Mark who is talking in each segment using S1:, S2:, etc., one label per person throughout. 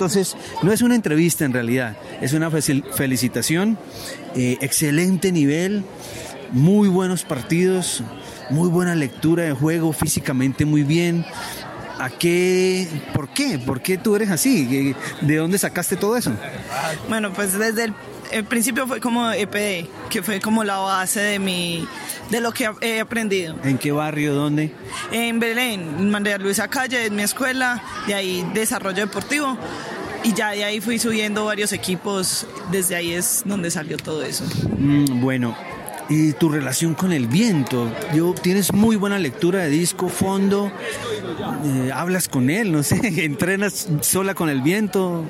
S1: Entonces, no es una entrevista en realidad, es una felicitación, eh, excelente nivel, muy buenos partidos, muy buena lectura de juego, físicamente muy bien. ¿A qué? ¿Por qué? ¿Por qué tú eres así? ¿De dónde sacaste todo eso?
S2: Bueno, pues desde el, principio fue como EPD, que fue como la base de mi de lo que he aprendido.
S1: ¿En qué barrio? ¿Dónde?
S2: En Belén, María Luisa Calle, en mi escuela, de ahí desarrollo deportivo. Y ya de ahí fui subiendo varios equipos, desde ahí es donde salió todo eso.
S1: Mm, bueno, y tu relación con el viento. Yo tienes muy buena lectura de disco, fondo, eh, hablas con él, no sé, entrenas sola con el viento.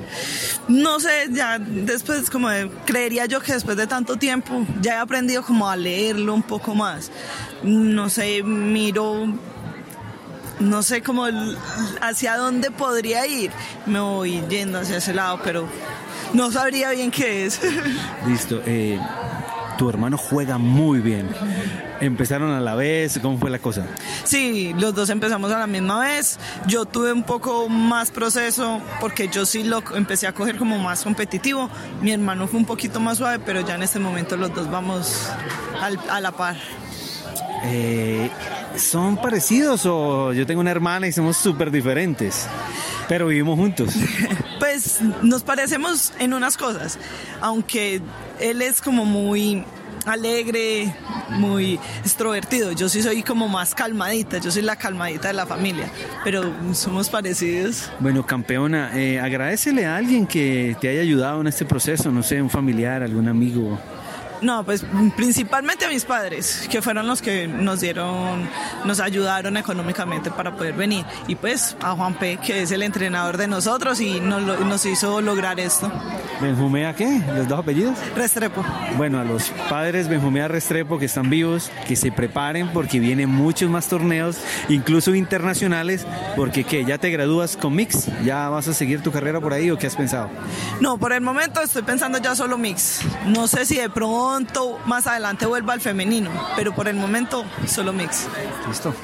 S2: No sé, ya después como creería yo que después de tanto tiempo ya he aprendido como a leerlo un poco más. No sé, miro no sé cómo hacia dónde podría ir. Me voy yendo hacia ese lado, pero no sabría bien qué es.
S1: Listo. Eh, tu hermano juega muy bien. ¿Empezaron a la vez? ¿Cómo fue la cosa?
S2: Sí, los dos empezamos a la misma vez. Yo tuve un poco más proceso porque yo sí lo empecé a coger como más competitivo. Mi hermano fue un poquito más suave, pero ya en este momento los dos vamos a la par.
S1: Eh, ¿Son parecidos o yo tengo una hermana y somos súper diferentes? Pero vivimos juntos.
S2: pues nos parecemos en unas cosas, aunque él es como muy alegre, muy extrovertido. Yo sí soy como más calmadita, yo soy la calmadita de la familia, pero somos parecidos.
S1: Bueno, campeona, eh, agradecele a alguien que te haya ayudado en este proceso, no sé, un familiar, algún amigo.
S2: No, pues principalmente a mis padres, que fueron los que nos dieron, nos ayudaron económicamente para poder venir. Y pues a Juan P., que es el entrenador de nosotros y nos, nos hizo lograr esto.
S1: ¿Benjumea qué? ¿Los dos apellidos?
S2: Restrepo.
S1: Bueno, a los padres Benjumea Restrepo que están vivos, que se preparen porque vienen muchos más torneos, incluso internacionales, porque ¿qué? ¿Ya te gradúas con Mix? ¿Ya vas a seguir tu carrera por ahí o qué has pensado?
S2: No, por el momento estoy pensando ya solo Mix. No sé si de pronto más adelante vuelva al femenino, pero por el momento solo Mix.
S1: Listo.